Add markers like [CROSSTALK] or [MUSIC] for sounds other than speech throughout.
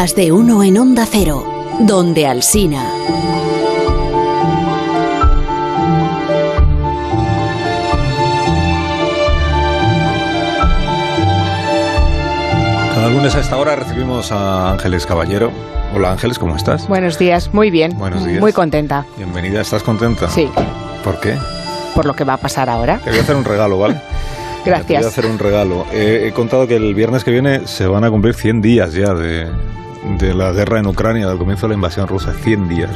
Más de uno en Onda Cero, donde Alsina. Cada lunes a esta hora recibimos a Ángeles Caballero. Hola Ángeles, ¿cómo estás? Buenos días, muy bien. Buenos días. Muy contenta. Bienvenida, ¿estás contenta? Sí. ¿Por qué? Por lo que va a pasar ahora. Te voy a hacer un regalo, ¿vale? Gracias. [LAUGHS] Te voy a hacer un regalo. Eh, he contado que el viernes que viene se van a cumplir 100 días ya de, de la guerra en Ucrania, del comienzo de la invasión rusa, 100 días.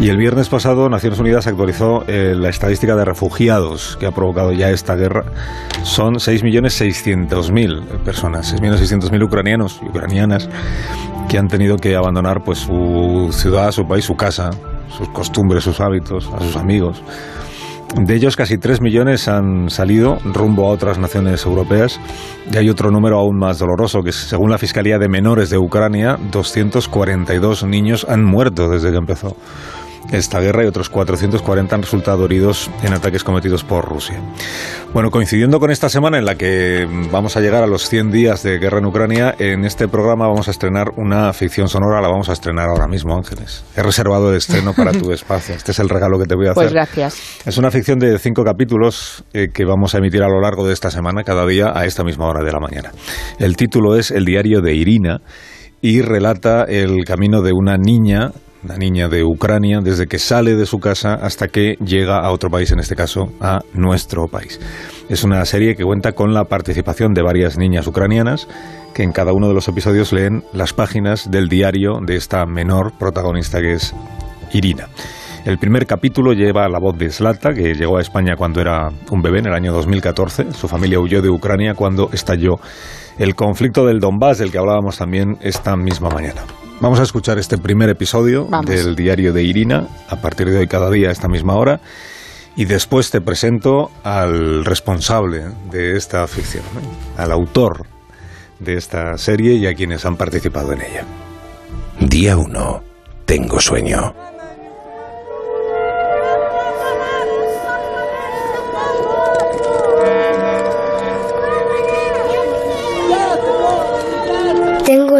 Y el viernes pasado Naciones Unidas actualizó eh, la estadística de refugiados que ha provocado ya esta guerra. Son 6.600.000 personas, 6.600.000 ucranianos y ucranianas que han tenido que abandonar pues su ciudad, su país, su casa, sus costumbres, sus hábitos, a sus amigos. De ellos, casi 3 millones han salido rumbo a otras naciones europeas. Y hay otro número aún más doloroso, que según la Fiscalía de Menores de Ucrania, 242 niños han muerto desde que empezó esta guerra y otros 440 han resultado heridos en ataques cometidos por Rusia. Bueno, coincidiendo con esta semana en la que vamos a llegar a los 100 días de guerra en Ucrania, en este programa vamos a estrenar una ficción sonora, la vamos a estrenar ahora mismo, Ángeles. He reservado el estreno para tu [LAUGHS] espacio. Este es el regalo que te voy a hacer. Pues gracias. Es una ficción de cinco capítulos eh, que vamos a emitir a lo largo de esta semana, cada día a esta misma hora de la mañana. El título es El diario de Irina y relata el camino de una niña una niña de Ucrania, desde que sale de su casa hasta que llega a otro país, en este caso a nuestro país. Es una serie que cuenta con la participación de varias niñas ucranianas que en cada uno de los episodios leen las páginas del diario de esta menor protagonista que es Irina. El primer capítulo lleva la voz de Slata, que llegó a España cuando era un bebé en el año 2014. Su familia huyó de Ucrania cuando estalló el conflicto del Donbass, del que hablábamos también esta misma mañana. Vamos a escuchar este primer episodio Vamos. del diario de Irina, a partir de hoy cada día a esta misma hora. Y después te presento al responsable de esta ficción, ¿eh? al autor de esta serie y a quienes han participado en ella. Día 1. Tengo sueño.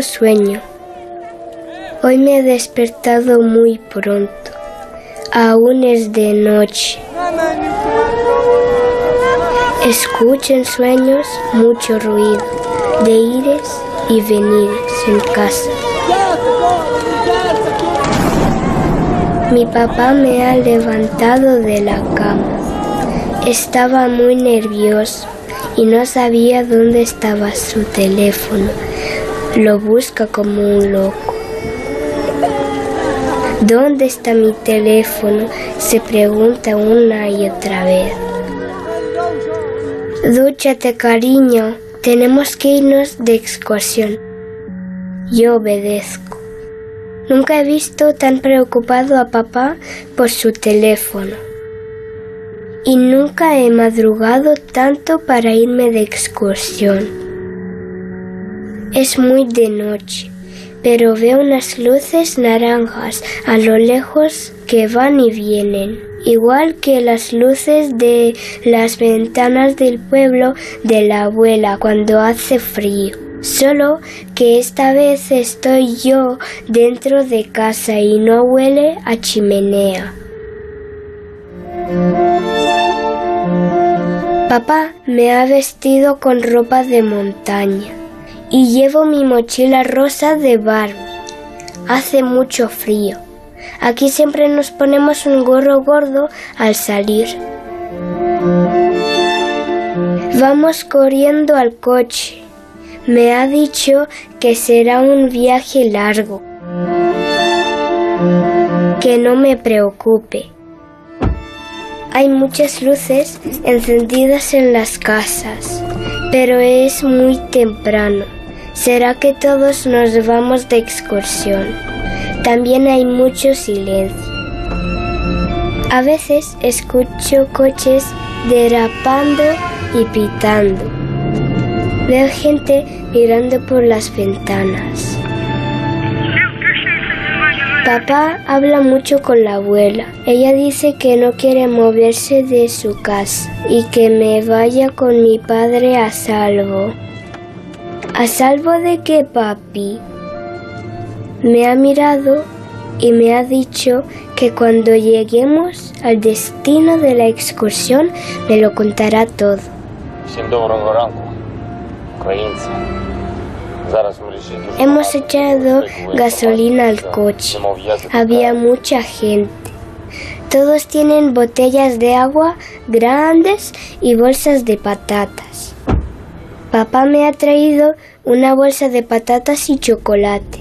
Sueño. Hoy me he despertado muy pronto. Aún es de noche. Escucho en sueños mucho ruido de ires y venires en casa. Mi papá me ha levantado de la cama. Estaba muy nervioso y no sabía dónde estaba su teléfono. Lo busca como un loco. ¿Dónde está mi teléfono? Se pregunta una y otra vez. Dúchate, cariño. Tenemos que irnos de excursión. Yo obedezco. Nunca he visto tan preocupado a papá por su teléfono. Y nunca he madrugado tanto para irme de excursión. Es muy de noche, pero veo unas luces naranjas a lo lejos que van y vienen, igual que las luces de las ventanas del pueblo de la abuela cuando hace frío. Solo que esta vez estoy yo dentro de casa y no huele a chimenea. Papá me ha vestido con ropa de montaña y llevo mi mochila rosa de Barbie. Hace mucho frío. Aquí siempre nos ponemos un gorro gordo al salir. Vamos corriendo al coche. Me ha dicho que será un viaje largo. Que no me preocupe. Hay muchas luces encendidas en las casas, pero es muy temprano. ¿Será que todos nos vamos de excursión? También hay mucho silencio. A veces escucho coches derrapando y pitando. Veo gente mirando por las ventanas. Papá habla mucho con la abuela. Ella dice que no quiere moverse de su casa y que me vaya con mi padre a salvo. ¿A salvo de qué, papi? Me ha mirado y me ha dicho que cuando lleguemos al destino de la excursión me lo contará todo. Hemos echado gasolina al coche. Había mucha gente. Todos tienen botellas de agua grandes y bolsas de patatas. Papá me ha traído una bolsa de patatas y chocolate.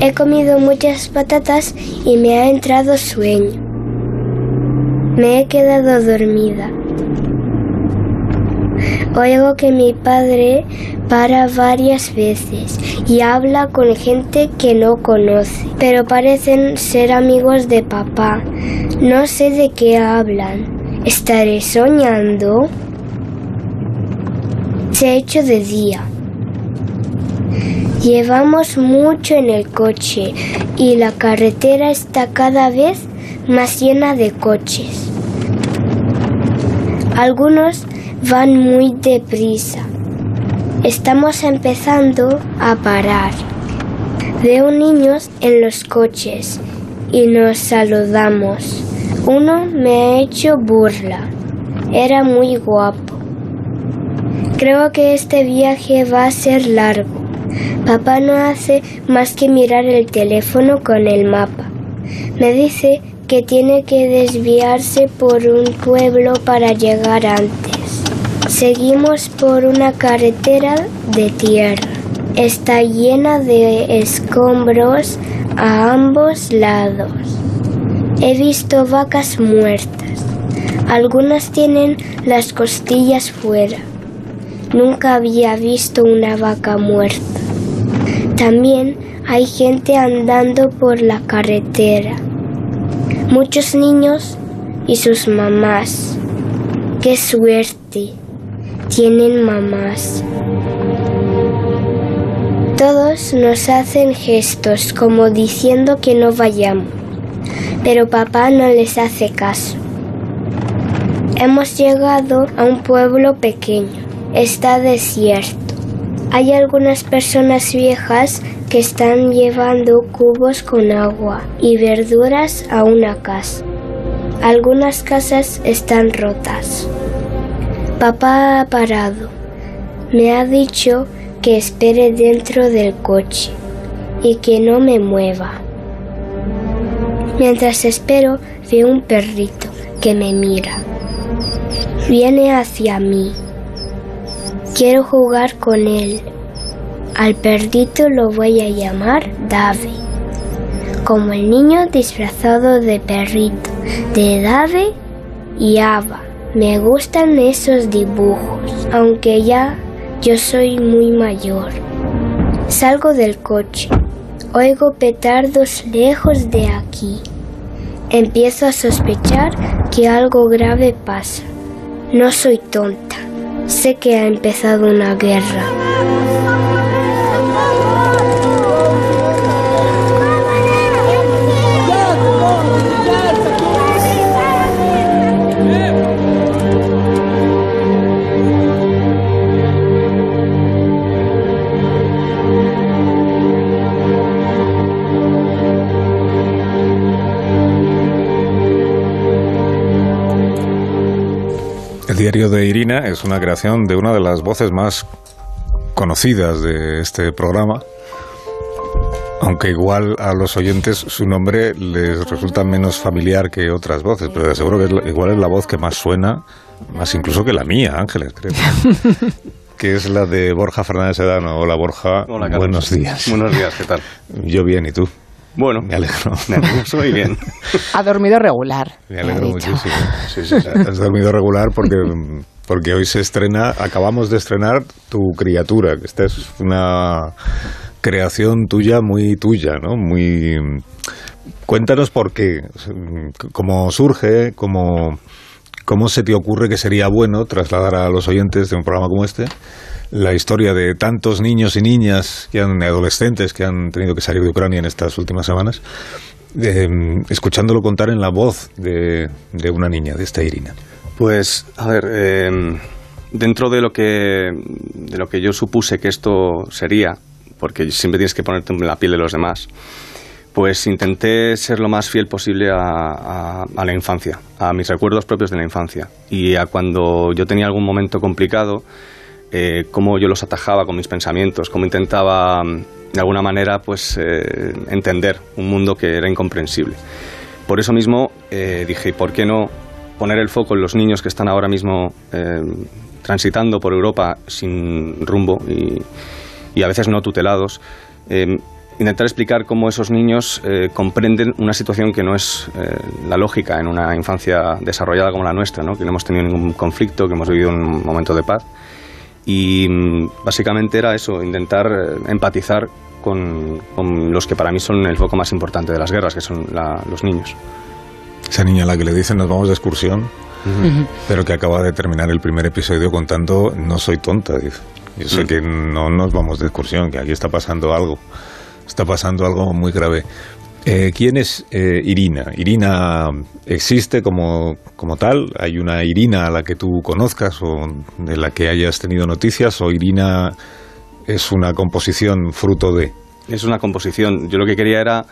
He comido muchas patatas y me ha entrado sueño. Me he quedado dormida. Oigo que mi padre para varias veces y habla con gente que no conoce, pero parecen ser amigos de papá. No sé de qué hablan. ¿Estaré soñando? Se ha hecho de día. Llevamos mucho en el coche y la carretera está cada vez más llena de coches. Algunos van muy deprisa. Estamos empezando a parar. Veo niños en los coches y nos saludamos. Uno me ha hecho burla. Era muy guapo. Creo que este viaje va a ser largo. Papá no hace más que mirar el teléfono con el mapa. Me dice que tiene que desviarse por un pueblo para llegar antes. Seguimos por una carretera de tierra. Está llena de escombros a ambos lados. He visto vacas muertas. Algunas tienen las costillas fuera. Nunca había visto una vaca muerta. También hay gente andando por la carretera. Muchos niños y sus mamás. ¡Qué suerte! Tienen mamás. Todos nos hacen gestos como diciendo que no vayamos, pero papá no les hace caso. Hemos llegado a un pueblo pequeño. Está desierto. Hay algunas personas viejas que están llevando cubos con agua y verduras a una casa. Algunas casas están rotas. Papá ha parado. Me ha dicho que espere dentro del coche y que no me mueva. Mientras espero, veo un perrito que me mira. Viene hacia mí. Quiero jugar con él. Al perrito lo voy a llamar Dave, como el niño disfrazado de perrito, de Dave y Ava. Me gustan esos dibujos, aunque ya yo soy muy mayor. Salgo del coche. Oigo petardos lejos de aquí. Empiezo a sospechar que algo grave pasa. No soy tonta. Sé que ha empezado una guerra. El diario de Irina es una creación de una de las voces más conocidas de este programa, aunque igual a los oyentes su nombre les resulta menos familiar que otras voces, pero seguro que es la- igual es la voz que más suena, más incluso que la mía, Ángeles, creo. [LAUGHS] que es la de Borja Fernández Sedano. Hola Borja, Hola, buenos días. Buenos días, ¿qué tal? Yo bien, ¿y tú? Bueno, Me alegro. nervioso y bien. [LAUGHS] Ha dormido regular. Me me alegro muchísimo. Sí, sí, sí. Has dormido regular porque, porque hoy se estrena, acabamos de estrenar Tu criatura, que esta es una creación tuya, muy tuya, ¿no? Muy... Cuéntanos por qué, cómo surge, cómo, cómo se te ocurre que sería bueno trasladar a los oyentes de un programa como este la historia de tantos niños y niñas que han, adolescentes que han tenido que salir de Ucrania en estas últimas semanas, eh, escuchándolo contar en la voz de, de una niña, de esta Irina. Pues, a ver, eh, dentro de lo que de lo que yo supuse que esto sería, porque siempre tienes que ponerte en la piel de los demás, pues intenté ser lo más fiel posible a, la infancia, a mis recuerdos propios de la infancia y a cuando yo tenía algún momento complicado, eh, cómo yo los atajaba con mis pensamientos, cómo intentaba de alguna manera pues eh, entender un mundo que era incomprensible. Por eso mismo eh, dije, ¿por qué no poner el foco en los niños que están ahora mismo eh, transitando por Europa sin rumbo y, a veces no tutelados? intentar explicar cómo esos niños comprenden una situación que no es la lógica en una infancia desarrollada como la nuestra, ¿no? que no hemos tenido ningún conflicto, que hemos vivido un momento de paz y mm, básicamente era eso, intentar eh, empatizar con, los que para mí son el foco más importante de las guerras, que son los niños. Esa niña a la que le dicen nos vamos de excursión, pero que acaba de terminar el primer episodio contando no soy tonta, dice. Yo sé que no nos vamos de excursión, que aquí está pasando algo. Está pasando algo muy grave. Eh, ¿Quién es eh, Irina? ¿Irina existe como, como, tal? ¿Hay una Irina a la que tú conozcas o de la que hayas tenido noticias? ¿O Irina es una composición fruto de...? Es una composición. Yo lo que quería era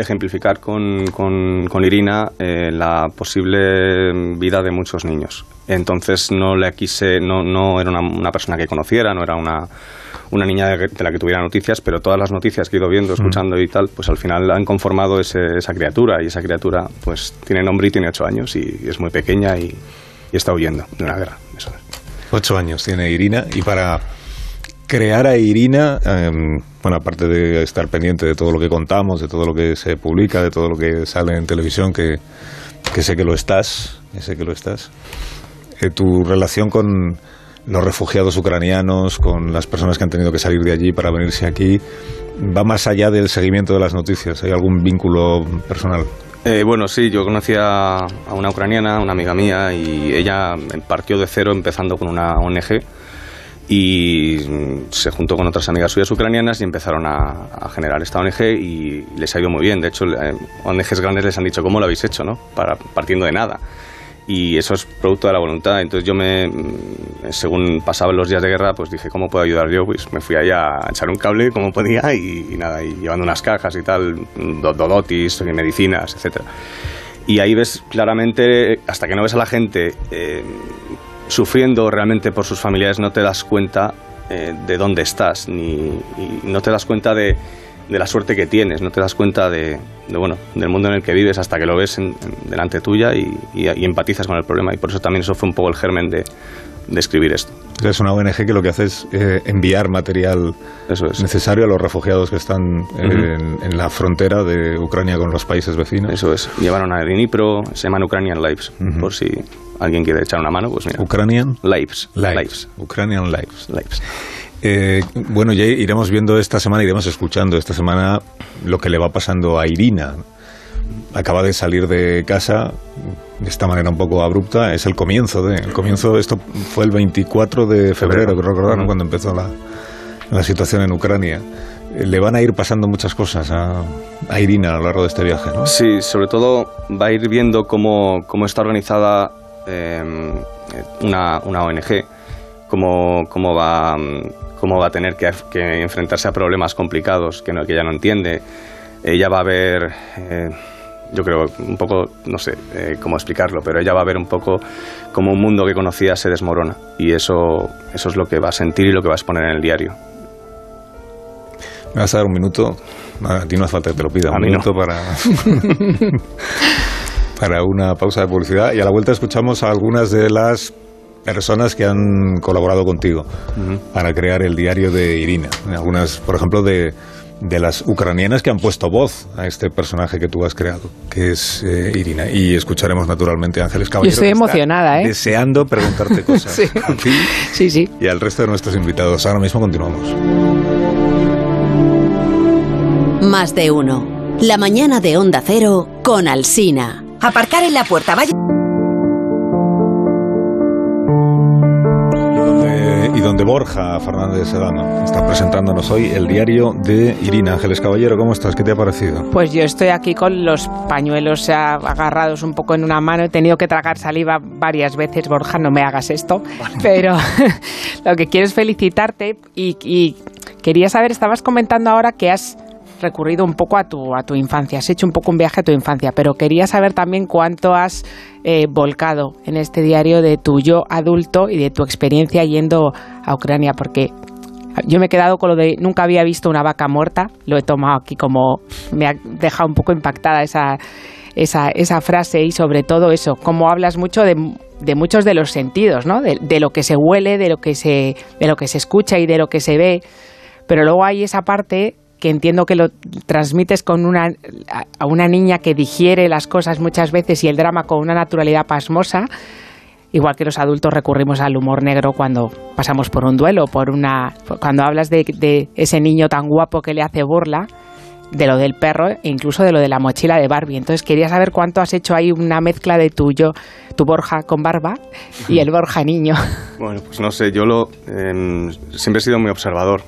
ejemplificar con, con, Irina eh, la posible vida de muchos niños. Entonces no le quise, no, no era una persona que conociera, no era una una niña de, la que tuviera noticias, pero todas las noticias que he ido viendo, escuchando y tal, pues al final han conformado esa criatura y esa criatura pues tiene nombre y tiene ocho años y, es muy pequeña y, está huyendo de una guerra. Ocho años tiene Irina y para crear a Irina, em, bueno, aparte de estar pendiente de todo lo que contamos, de todo lo que se publica, de todo lo que sale en televisión, que, sé que lo estás, que sé que lo estás, eh, tu relación con los refugiados ucranianos, con las personas que han tenido que salir de allí para venirse aquí, va más allá del seguimiento de las noticias. ¿Hay algún vínculo personal? Eh, bueno, sí, yo conocí a, una ucraniana, una amiga mía, y ella partió de cero empezando con una ONG y se juntó con otras amigas suyas ucranianas y empezaron a, generar esta ONG y les ha ido muy bien. De hecho, eh, ONGs grandes les han dicho, ¿cómo lo habéis hecho? ¿no? Para, partiendo de nada y eso es producto de la voluntad. Entonces yo me, mm, según pasaban los días de guerra, pues dije, ¿cómo puedo ayudar yo? Pues me fui ahí a echar un cable como podía y, nada, y llevando unas cajas y tal, dodotis, medicinas, etcétera. Y ahí ves claramente, hasta que no ves a la gente eh, sufriendo realmente por sus familiares, no te das cuenta eh, de dónde estás, ni no te das cuenta de de la suerte que tienes, no te das cuenta de, bueno, del mundo en el que vives hasta que lo ves delante tuya y, empatizas con el problema. Y por eso también eso fue un poco el germen de, escribir esto. Es una ONG que lo que hace es eh, enviar material necesario a los refugiados que están en, la frontera de Ucrania con los países vecinos. Eso es. Llevaron a Dnipro, se llaman Ukrainian Lives, por si alguien quiere echar una mano, pues mira. Ukrainian Lives. Lives. Ukrainian Lives. Lives. Eh, bueno, ya iremos viendo esta semana, iremos escuchando esta semana lo que le va pasando a Irina. Acaba de salir de casa de esta manera un poco abrupta. Es el comienzo de. El comienzo, esto fue el 24 de febrero, creo recordar, cuando empezó la, la, situación en Ucrania. Eh, le van a ir pasando muchas cosas a, a, Irina a lo largo de este viaje, ¿no? Sí, sobre todo va a ir viendo cómo, cómo está organizada eh, una, una ONG, cómo, cómo va cómo va a tener que, enfrentarse a problemas complicados que, no, que ella no entiende. Ella va a ver, eh, yo creo, un poco, no sé eh, cómo explicarlo, pero ella va a ver un poco cómo un mundo que conocía se desmorona. Y eso, eso es lo que va a sentir y lo que va a exponer en el diario. Me vas a dar un minuto, a ti no hace falta que te lo pida, un minuto para, [LAUGHS] para una pausa de publicidad y a la vuelta escuchamos a algunas de las personas que han colaborado contigo para crear el diario de Irina. Algunas, por ejemplo, de, de, las ucranianas que han puesto voz a este personaje que tú has creado, que es eh, Irina. Y escucharemos naturalmente a Ángeles Caballero. Yo estoy emocionada, ¿eh? Deseando preguntarte cosas. [LAUGHS] sí. sí, sí. Y al resto de nuestros invitados. Ahora mismo continuamos. Más de uno. La mañana de Onda Cero con Alsina. Aparcar en la puerta, vaya. Borja Fernández Sedano. Está presentándonos hoy el diario de Irina Ángeles Caballero. ¿Cómo estás? ¿Qué te ha parecido? Pues yo estoy aquí con los pañuelos agarrados un poco en una mano. He tenido que tragar saliva varias veces. Borja, no me hagas esto. Pero [LAUGHS] lo que quiero es felicitarte y, y quería saber, estabas comentando ahora que recurrido un poco a tu, a tu infancia, has hecho un poco un viaje a tu infancia, pero quería saber también cuánto has eh, volcado en este diario de tu yo adulto y de tu experiencia yendo a Ucrania, porque yo me he quedado con lo de nunca había visto una vaca muerta, lo he tomado aquí como me ha dejado un poco impactada esa, esa, esa frase y sobre todo eso, como hablas mucho de, de muchos de los sentidos, ¿no? De, de, lo que se huele, de lo que se, de lo que se escucha y de lo que se ve, pero luego hay esa parte que entiendo que lo transmites con una, a una niña que digiere las cosas muchas veces y el drama con una naturalidad pasmosa, igual que los adultos recurrimos al humor negro cuando pasamos por un duelo, por una, cuando hablas de, de ese niño tan guapo que le hace burla, de lo del perro e incluso de lo de la mochila de Barbie. Entonces quería saber cuánto has hecho ahí una mezcla de tuyo, tu Borja con barba y el Borja niño. [LAUGHS] Bueno, pues no sé, yo lo eh, siempre he sido muy observador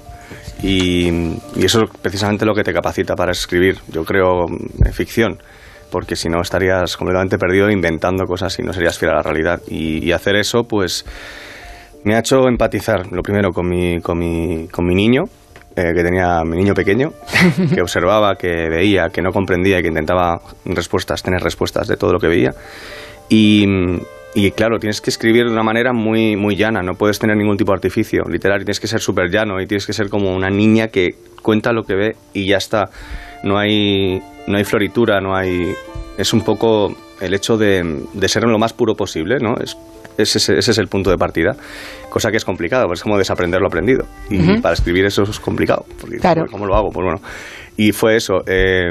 y, y, eso es precisamente lo que te capacita para escribir, yo creo, en ficción, porque si no estarías completamente perdido inventando cosas y no serías fiel a la realidad. Y, y hacer eso, pues, me ha hecho empatizar, lo primero, con mi, con mi, con mi niño, eh, que tenía mi niño pequeño, [LAUGHS] que observaba, que veía, que no comprendía y que intentaba respuestas, tener respuestas de todo lo que veía. Y, y claro, tienes que escribir de una manera muy, muy llana, no puedes tener ningún tipo de artificio literario, tienes que ser súper llano y tienes que ser como una niña que cuenta lo que ve y ya está. No hay, no hay floritura, no hay... Es un poco el hecho de, de ser lo más puro posible, ¿no? Es, ese, ese, es el punto de partida, cosa que es complicado, pues es como desaprender lo aprendido. Y uh -huh. para escribir eso es complicado, porque claro. ¿cómo lo hago? Pues bueno. Y fue eso. Eh,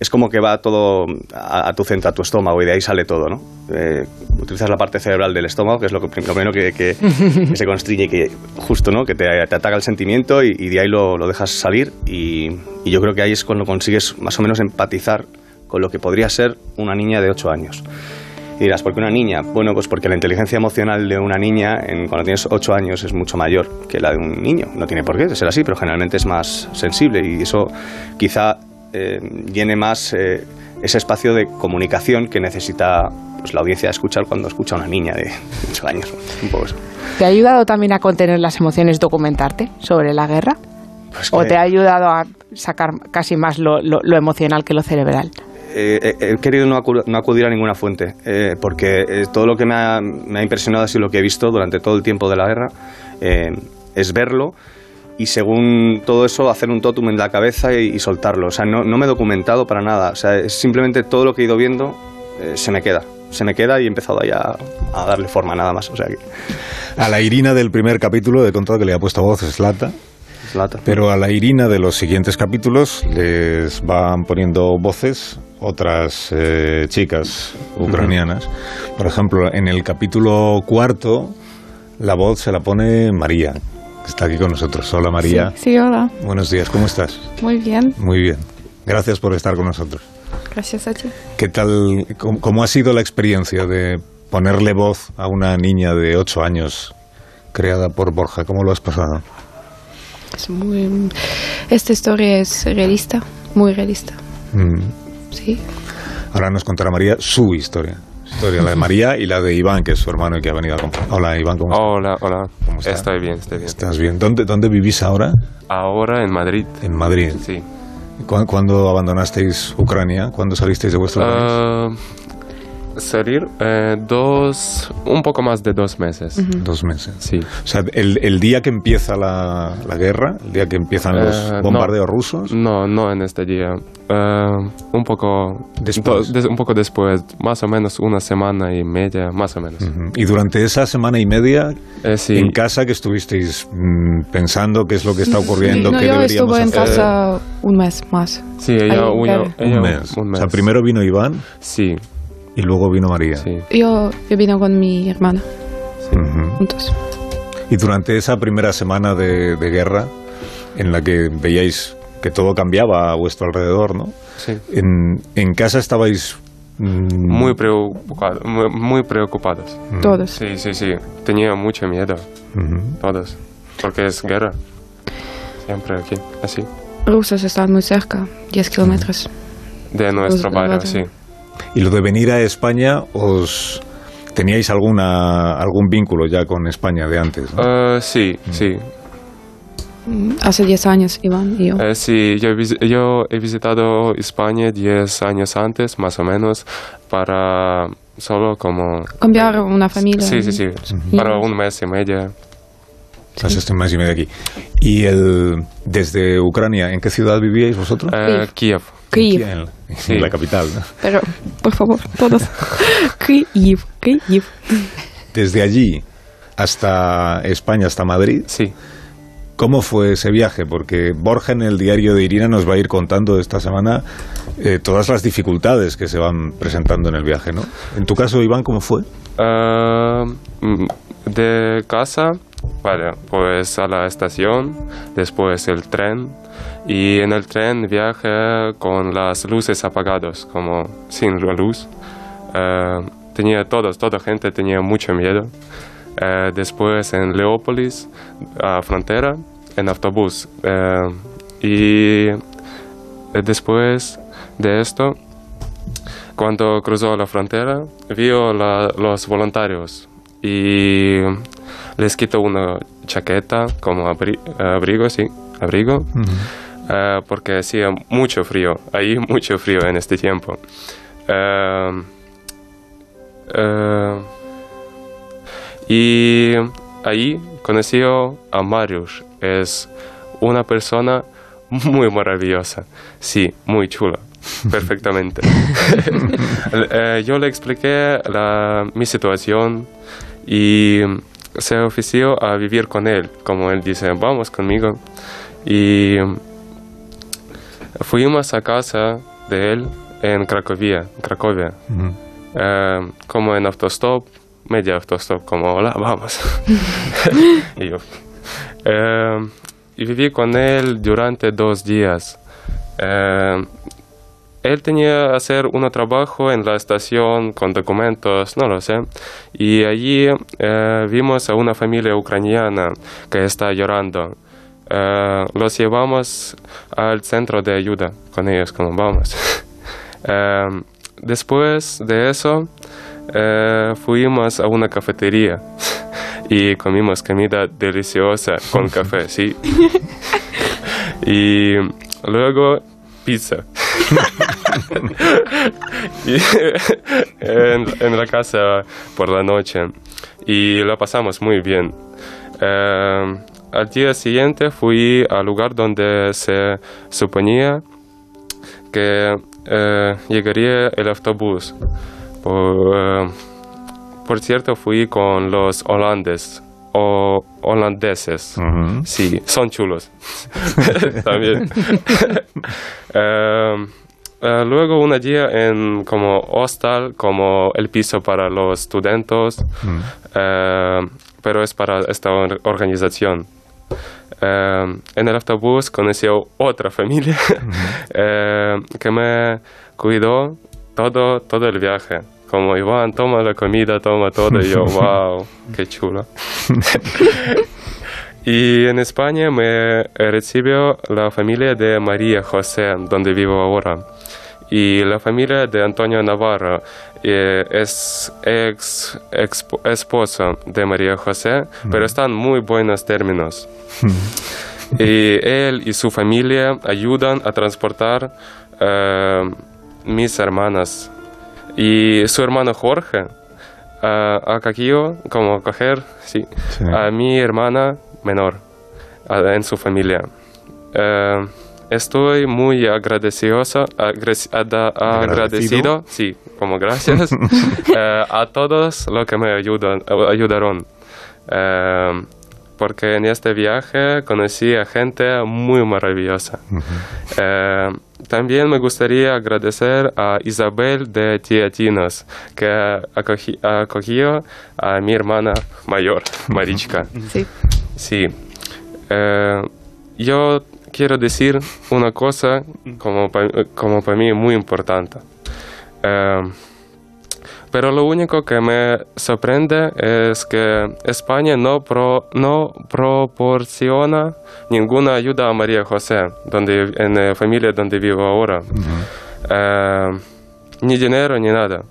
es como que va todo a, a, tu centro, a tu estómago, y de ahí sale todo, ¿no? Eh, utilizas la parte cerebral del estómago, que es lo, que, lo primero que, que, que, se constriñe, que justo, ¿no? Que te, te ataca el sentimiento y, y de ahí lo, lo dejas salir. Y, y, yo creo que ahí es cuando consigues más o menos empatizar con lo que podría ser una niña de 8 años. Y dirás, ¿por qué una niña? Bueno, pues porque la inteligencia emocional de una niña en, cuando tienes 8 años es mucho mayor que la de un niño. No tiene por qué ser así, pero generalmente es más sensible y eso quizá eh, llene más eh, ese espacio de comunicación que necesita pues, la audiencia escuchar cuando escucha a una niña de [LAUGHS] 8 años. Un poco eso. ¿Te ha ayudado también a contener las emociones documentarte sobre la guerra? Pues ¿O te ha ayudado a sacar casi más lo, lo, lo emocional que lo cerebral? Eh, he querido no, acudir, no acudir a ninguna fuente, eh, porque eh, todo lo que me ha, me ha, impresionado ha sido lo que he visto durante todo el tiempo de la guerra, es verlo y según todo eso hacer un totum en la cabeza y, y soltarlo. O sea, no, no, me he documentado para nada. O sea, es simplemente todo lo que he ido viendo eh, se me queda. Se me queda y he empezado ya a, darle forma nada más. O sea que... A la Irina del primer capítulo he contado que le ha puesto voz Slata. Slata. Pero a la Irina de los siguientes capítulos les van poniendo voces otras eh, chicas ucranianas. Por ejemplo, en el capítulo cuarto la voz se la pone María, está aquí con nosotros. Hola María. Sí, sí, hola. Buenos días, ¿cómo estás? Muy bien. Muy bien. Gracias por estar con nosotros. Gracias a ti. ¿Qué tal, cómo, cómo ha sido la experiencia de ponerle voz a una niña de 8 años creada por Borja? ¿Cómo lo has pasado? Es muy... Esta historia es realista, muy realista. Mm. Sí. Ahora nos contará María su historia historia, la de María y la de Iván, que es su hermano y que ha venido a comprar. Hola, Iván, ¿cómo estás? Hola, hola. ¿Cómo estás? Estoy bien, estoy bien. ¿Estás bien? ¿Dónde, ¿Dónde vivís ahora? Ahora en Madrid. En Madrid. Sí. ¿Cuándo, ¿cuándo abandonasteis Ucrania? ¿Cuándo salisteis de vuestro uh, país? Salir eh, dos, un poco más de dos meses. Uh -huh. Dos meses. Sí. O sea, el, el día que empieza la, la, guerra, el día que empiezan los uh, bombardeos no, rusos. No, no en este día. Uh, un poco después. Do, un poco después, más o menos una semana y media, más o menos. -huh. Y durante esa semana y media, eh, sí. en casa que estuvisteis mmm, pensando qué es lo que está ocurriendo, sí, no, qué yo deberíamos estuve hacer. en casa un mes más. Sí, ella, un, mes. un mes. O sea, primero vino Iván. Sí. Y luego vino María. Sí. Yo, yo vine con mi hermana. Sí. Uh -huh. Juntos. Y durante esa primera semana de, de, guerra, en la que veíais que todo cambiaba a vuestro alrededor, ¿no? Sí. En, en casa estabais mmm... muy, preocupado, muy, muy, preocupados. Uh -huh. Todos. Sí, sí, sí. Tenía mucho miedo. Uh -huh. Todos. porque es guerra. Siempre aquí, así. Rusos están muy cerca, 10 kilómetros. De nuestro barrio, sí. Y lo de venir a España, ¿os teníais alguna algún vínculo ya con España de antes? ¿no? Eh, sí, sí. Mm, Hace 10 años, Iván y yo. Eh, sí, yo yo he visitado España 10 años antes, más o menos, para solo como... Cambiar una familia. Sí, sí, sí, para un mes y medio. Un mes y medio aquí. ¿Y el, desde Ucrania, en qué ciudad vivíais vosotros? Eh, Kiev. Kiev. En, la- en Sí. la capital. ¿no? Pero, por favor, todos. [LAUGHS] Kiev, Kiev. Desde allí hasta España, hasta Madrid, Sí. ¿cómo fue ese viaje? Porque Borja en el diario de Irina nos va a ir contando esta semana eh, todas las dificultades que se van presentando en el viaje, ¿no? En tu caso, Iván, ¿cómo fue? Eh, mm, de casa, vale, pues a la estación, después el tren, y en el tren viaje con las luces apagadas, como sin la luz. Eh, tenía todos, toda gente tenía mucho miedo. Eh, después en Leópolis, a frontera, en autobús. Eh, y eh, después de esto, cuando cruzó la frontera, vio los voluntarios y les quitó una chaqueta como abri- abrigo, sí, abrigo, eh, porque hacía mucho frío, ahí [LAUGHS] mucho frío en este tiempo. Eh, eh, y ahí conoció a Marius, es una persona muy maravillosa, sí, muy chula, [LAUGHS] perfectamente. [LAUGHS] Eh, yo le expliqué la- mi situación y se ofreció a vivir con él, como él dice, vamos conmigo. Y fuimos a casa de él en Cracovia, Cracovia. Eh, como en autostop, media autostop, como hola, vamos. [LAUGHS] [LAUGHS] y yo. Eh, y viví con él durante dos días. Eh, él tenía que hacer un trabajo en la estación con documentos, no lo sé. Y allí eh, vimos a una familia ucraniana que está llorando. Eh, los llevamos al centro de ayuda con ellos, como vamos. [LAUGHS] Eh, después de eso, eh, fuimos a una cafetería [LAUGHS] y comimos comida deliciosa con café, sí. [LAUGHS] y luego pizza. [LAUGHS] En, en la casa por la noche y la pasamos muy bien. Eh, al día siguiente fui al lugar donde se suponía que eh, llegaría el autobús. Por, eh, por cierto, fui con los holandeses o holandeses. Sí, son chulos. [LAUGHS] También. [LAUGHS] eh, luego un día en como hostal, como el piso para los estudiantes, eh, pero es para esta or- organización. Eh, en el autobús conocí otra familia [LAUGHS] eh, que me cuidó todo, todo el viaje. Como Iván, toma la comida, toma todo. Y yo, [LAUGHS] wow, qué chulo. [LAUGHS] Y en España me recibió la familia de María José, donde vivo ahora. Y la familia de Antonio Navarro eh, es ex, expo- esposo de María José, pero están muy buenos términos. y él y su familia ayudan a transportar eh, mis hermanas. Y su hermano Jorge ah, ha cogido, como coger, sí, Sí. a mi hermana menor a- en su familia. Eh, estoy muy agradecioso, agres- ada- agradecido, sí, como gracias, [LAUGHS] eh, a todos los que me ayudan, ayudaron. Eh, porque en este viaje conocí a gente muy maravillosa. Eh, también me gustaría agradecer a Isabel de Tiatinos, que acogi- acogió a mi hermana mayor, Marichka. Sí. Sí. Eh, yo quiero decir una cosa como para como para mí muy importante. Eh, pero lo único que me sorprende es que España no, pro, no proporciona ninguna ayuda a María José, donde, en la familia donde vivo ahora. Eh, ni dinero ni nada.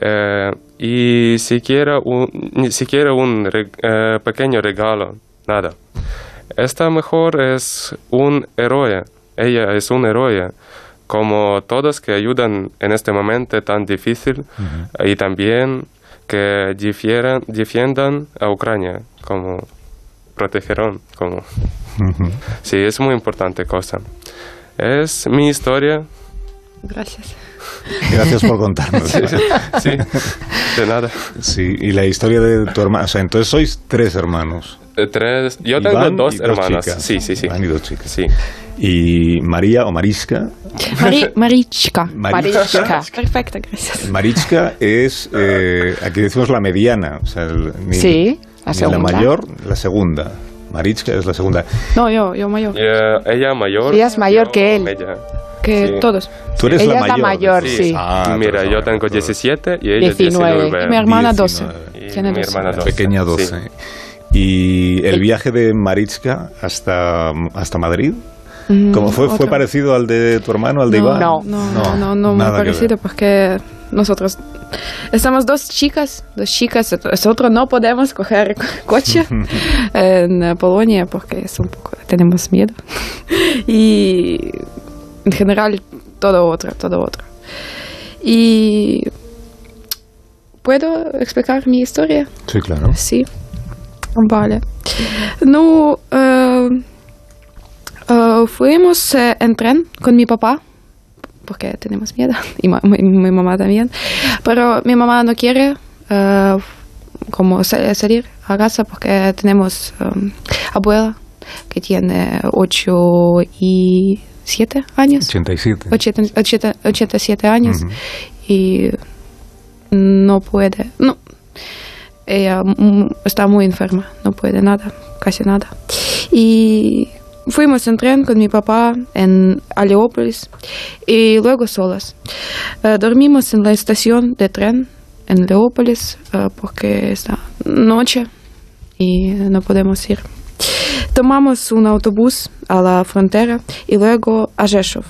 Eh, y siquiera un, ni siquiera un reg- eh, pequeño regalo, nada. Esta mejor es un héroe, ella es un héroe, como todos que ayudan en este momento tan difícil y también que difieran- defiendan a Ucrania, como protegerán, como... Ujú. Sí, es muy importante cosa. Es mi historia. Gracias. Gracias por contarnos. Sí, de nada. Sí, y la historia de tu hermano. O sea, entonces sois tres hermanos. Eh, Tres, yo Iván tengo dos hermanas. Sí, sí, sí. Iván y dos chicas. Sí. Y María o Mariska. Mari- Marichka. Marichka. Perfecto, gracias. Marichka es, eh, aquí decimos la mediana. O sea, el- ni, Sí, la ni segunda. mayor, la segunda. Marichka es la segunda. No, yo, yo mayor. Eh, ella mayor. Ella es mayor yo que él. media. Que Sí. todos. Tú eres Ella la es la mayor. mayor, sí. Ah, Mira, yo tengo mayor. 17 y ella 19. 19. Mi hermana 12. 19. Y Tiene mi 12. hermana La 12. pequeña Sí. 12. Y el viaje de Marichka hasta, hasta Madrid, Mm, ¿cómo fue? ¿Fue parecido al de tu hermano, al de no, Iván? No, no, no, no, muy que ver. parecido porque nosotros estamos dos chicas, dos chicas, nosotros no podemos coger coche [LAUGHS] en Polonia porque es un poco, tenemos miedo. [LAUGHS] y en general todo otro, todo otro. Y ¿Puedo explicar mi historia? Sí, claro. Sí. Vale. No, eh, eh, fuimos uh, en tren con mi papá, porque tenemos miedo, [LAUGHS] y mi, mamá también, pero mi mamá no quiere como salir a casa porque tenemos abuela que tiene ocho y 7 años. 87. 80, 80, 87 años Ujú. y no puede, no, ella está muy enferma, no puede nada, casi nada. Y fuimos en tren con mi papá en Aleópolis y luego solas. Eh, dormimos en la estación de tren en Leópolis eh, porque está noche y no podemos ir. Tomamos un autobús a la frontera y luego a Rzeszów.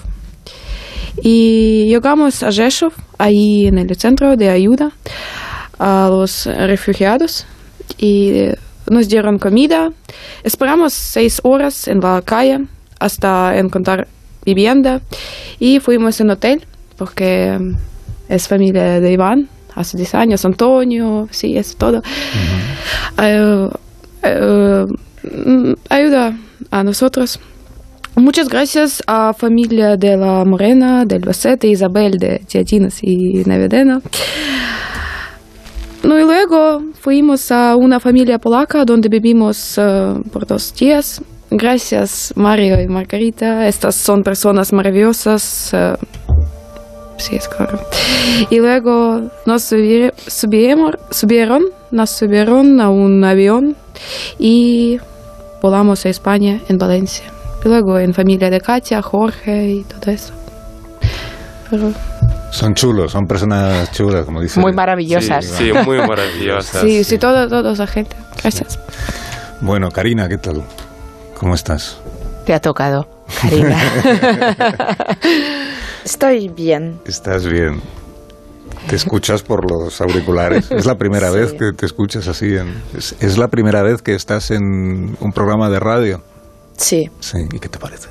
Y llegamos a Rzeszów, ahí en el centro de ayuda a los refugiados y nos dieron comida. Esperamos seis horas en la calle hasta encontrar vivienda y fuimos en hotel porque es familia de Iván, hace 10 años, Antonio, sí, es todo. Eh, eh, mm, ayuda a nosotros. Muchas gracias a familia de la Morena, del Bacete, Isabel de Teatinos y Navedena. No, y luego fuimos a una familia polaca donde vivimos eh, por dos días. Gracias, Mario y Margarita. Estas son personas maravillosas. eh, sí, es claro. Y luego nos subi- subieron, subieron, nos subieron a un avión y volamos a España, en Valencia. Y luego en familia de Katia, Jorge y todo eso. Pero Son chulos, son personas chulas, como dice. Muy maravillosas. Sí, sí, muy maravillosas. sí, sí, todo, toda esa gente. Gracias. Bueno, Karina, ¿qué tal? ¿Cómo estás? Te ha tocado, Karina. [LAUGHS] [LAUGHS] Estoy bien. ¿Estás bien? ¿Te escuchas por los auriculares? Es la primera [LAUGHS] vez que te escuchas así. En, es, es la primera vez que estás en un programa de radio. Sí. Sí, ¿y qué te parece?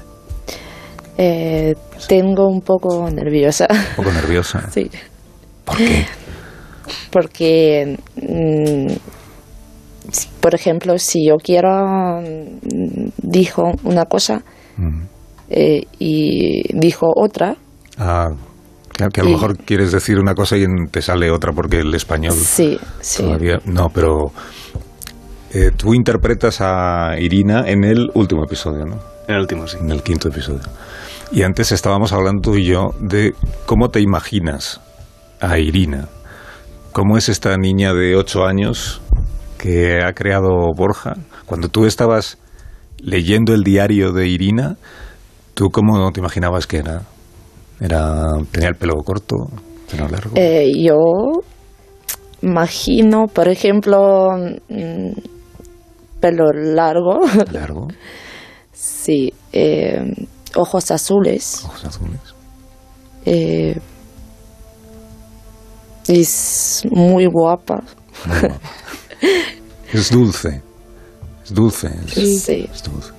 Eh, tengo un poco nerviosa. Un poco nerviosa. Sí. ¿Por qué? Porque, mm, por ejemplo, si yo quiero, mm, dijo una cosa Mm. eh, y dijo otra, Ah, que, que a lo Y- mejor quieres decir una cosa y te sale otra porque el español sí, sí. todavía... No, pero eh, tú interpretas a Irina en el último episodio, ¿no? En el último, sí. En el quinto episodio. Y antes estábamos hablando tú y yo de cómo te imaginas a Irina. ¿Cómo es esta niña de ocho años que ha creado Borja? Cuando tú estabas leyendo el diario de Irina, ¿tú cómo te imaginabas que era? Era ¿Tenía el pelo corto? ¿Pelo largo? Eh, yo imagino, por ejemplo, mm, pelo largo. Largo. [LAUGHS] Sí, eh, ojos azules. Ojos azules. Eh, es muy guapa. Muy guapa. [LAUGHS] es dulce. Es dulce. Es, Sí. es dulce.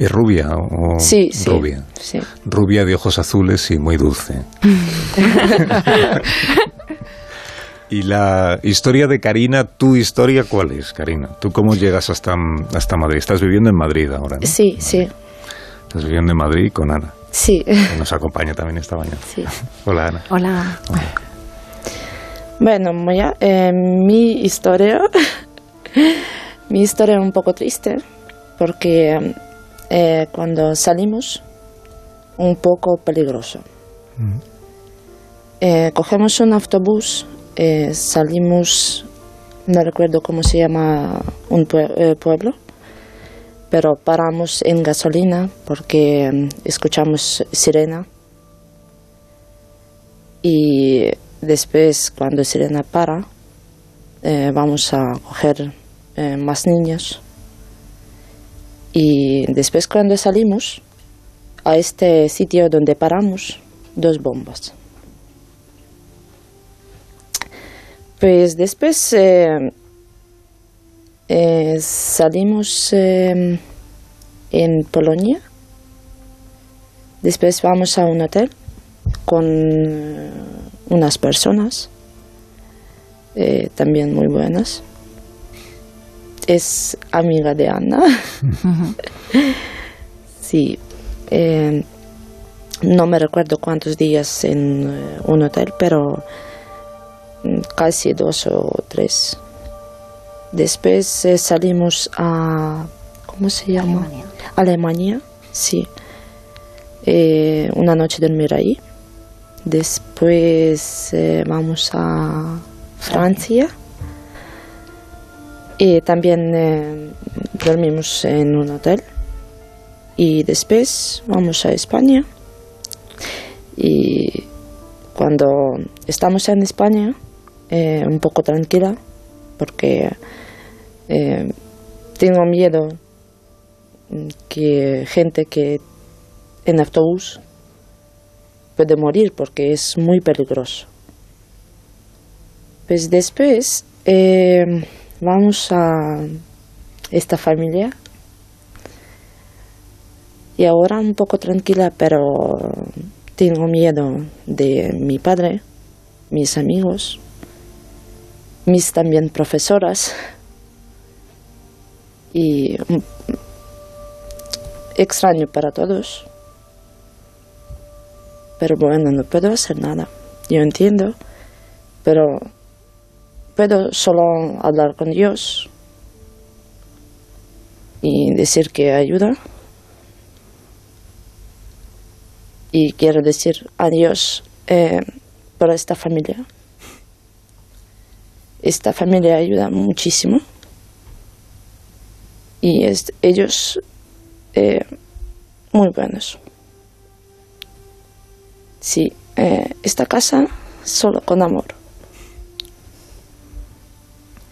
¿Es rubia o Sí, sí. rubia? Sí. Rubia de ojos azules y muy dulce. [LAUGHS] [LAUGHS] y la historia de Karina, ¿tu historia cuál es, Karina? ¿Tú cómo llegas hasta, hasta Madrid? Estás viviendo en Madrid ahora, ¿no? Sí, sí, Estás viviendo en Madrid con Ana, sí. que nos acompaña también esta mañana. sí. [LAUGHS] Hola, Ana. Hola. Bueno, Moya, eh, mi historia, mi historia es un poco triste porque eh, cuando salimos, un poco peligroso. Eh, cogemos un autobús, eh, salimos, no recuerdo cómo se llama un pue- eh, pueblo, pero paramos en gasolina porque mm, escuchamos sirena. Y después cuando Sirena para vamos a coger más niños y después cuando salimos a este sitio donde paramos dos bombas pues después eh, eh, salimos eh, en Polonia después vamos a un hotel con eh, unas personas también muy buenas. Es amiga de Ana. [LAUGHS] sí. eh, no me recuerdo cuántos días en eh, un hotel, pero mm, casi dos o tres. Después eh, salimos a... ¿Cómo se llama? Alemania. sí. Eh, una noche dormir ahí. Después eh, vamos a Francia. Y también eh, dormimos en un hotel. Y después vamos a España. Y cuando estamos en España, eh, un poco tranquila, porque eh, tengo miedo que gente que en autobús puede morir porque es muy peligroso. Pues después vamos a esta familia y ahora un poco tranquila, pero tengo miedo de mi padre, mis amigos, mis también profesoras y mm, extraño para todos. Pero bueno, no puedo hacer nada. Yo entiendo, pero puedo solo hablar con Dios y decir que ayuda. Y quiero decir adiós eh, por esta familia. Esta familia ayuda muchísimo. Y es- ellos eh, muy buenos. Sí, eh, esta casa solo con amor.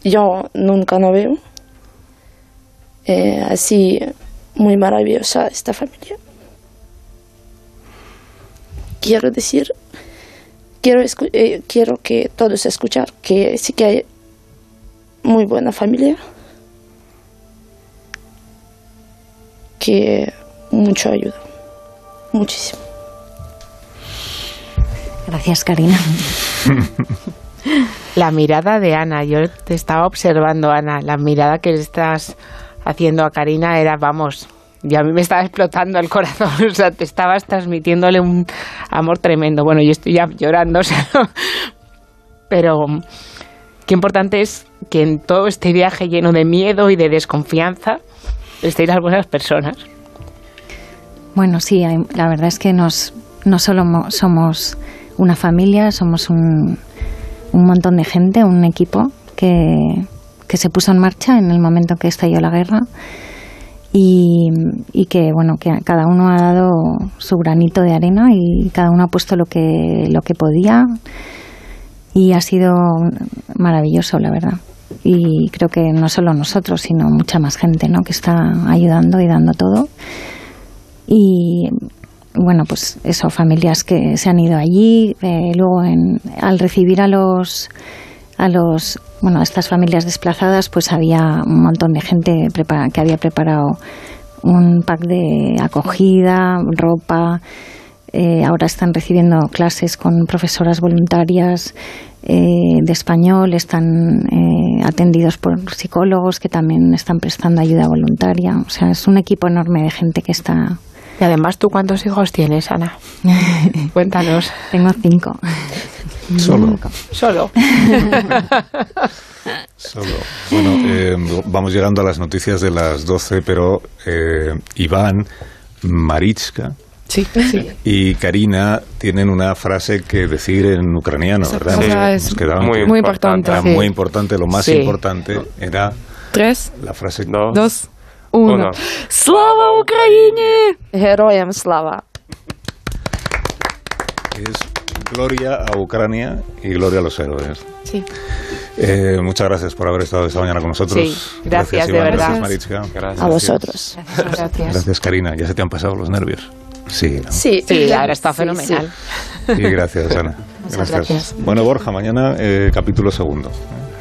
Yo nunca no veo eh, así muy maravillosa esta familia. Quiero decir, quiero, eh, quiero que todos escuchar que sí que hay muy buena familia, que mucho ayuda, muchísimo. Gracias, Karina. [LAUGHS] La mirada de Ana, yo te estaba observando, Ana, la mirada que le estás haciendo a Karina era, vamos, y a mí me estaba explotando el corazón, [LAUGHS] o sea, te estabas transmitiéndole un amor tremendo. Bueno, yo estoy ya llorando, [LAUGHS] o sea, pero qué importante es que en todo este viaje lleno de miedo y de desconfianza estéis las buenas personas. Bueno, sí, la verdad es que nos, no solo mo- somos una familia, somos un, un montón de gente, un equipo que, que se puso en marcha en el momento que estalló la guerra y, y que, bueno, que cada uno ha dado su granito de arena y cada uno ha puesto lo que, lo que podía y ha sido maravilloso, la verdad. Y creo que no solo nosotros, sino mucha más gente, ¿no? Que está ayudando y dando todo. Y bueno, pues eso, familias que se han ido allí. Eh, luego, en, al recibir a los, a los, bueno, a estas familias desplazadas, pues había un montón de gente que había preparado un pack de acogida, ropa. Eh, ahora están recibiendo clases con profesoras voluntarias eh, de español, están atendidos por psicólogos que también están prestando ayuda voluntaria. O sea, es un equipo enorme de gente que está y además, ¿tú cuántos hijos tienes, Ana? [LAUGHS] Cuéntanos. Tengo cinco. Solo. Solo. [LAUGHS] Solo. Bueno, eh, vamos llegando a las noticias de las 12, pero eh, Iván, Marichka, Sí, sí. Y Karina tienen una frase que decir en ucraniano, ¿verdad? es muy, muy importante. Era muy importante, lo más importante era Tres, la frase dos, dos uno. Uno. ¡Slava Україні! Героям слава! Es gloria a Ucrania y gloria a los héroes. Sí. Eh, muchas gracias por haber estado esta mañana con nosotros. Sí, gracias, de Iván, verdad. Gracias, Marichka. Gracias. A vosotros. Gracias. Gracias, Karina. ¿Ya se te han pasado los nervios? Sí. ¿no? Sí, Sí, ahora está Sí, fenomenal. Y gracias, Ana. Muchas gracias. Bueno, Borja, mañana eh, capítulo segundo.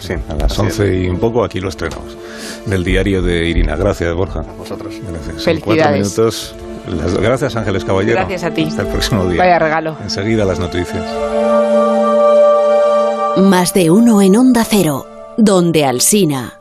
Sí, A las así 11 y un poco aquí lo estrenamos. Del diario de Irina. Gracias, Borja. Vosotros. Gracias. En cuatro Felicidades. minutos. las- gracias, Ángeles Caballero. Gracias a ti. Hasta el próximo día. Vaya regalo. Enseguida las noticias. Más de uno en Onda Cero, donde Alsina.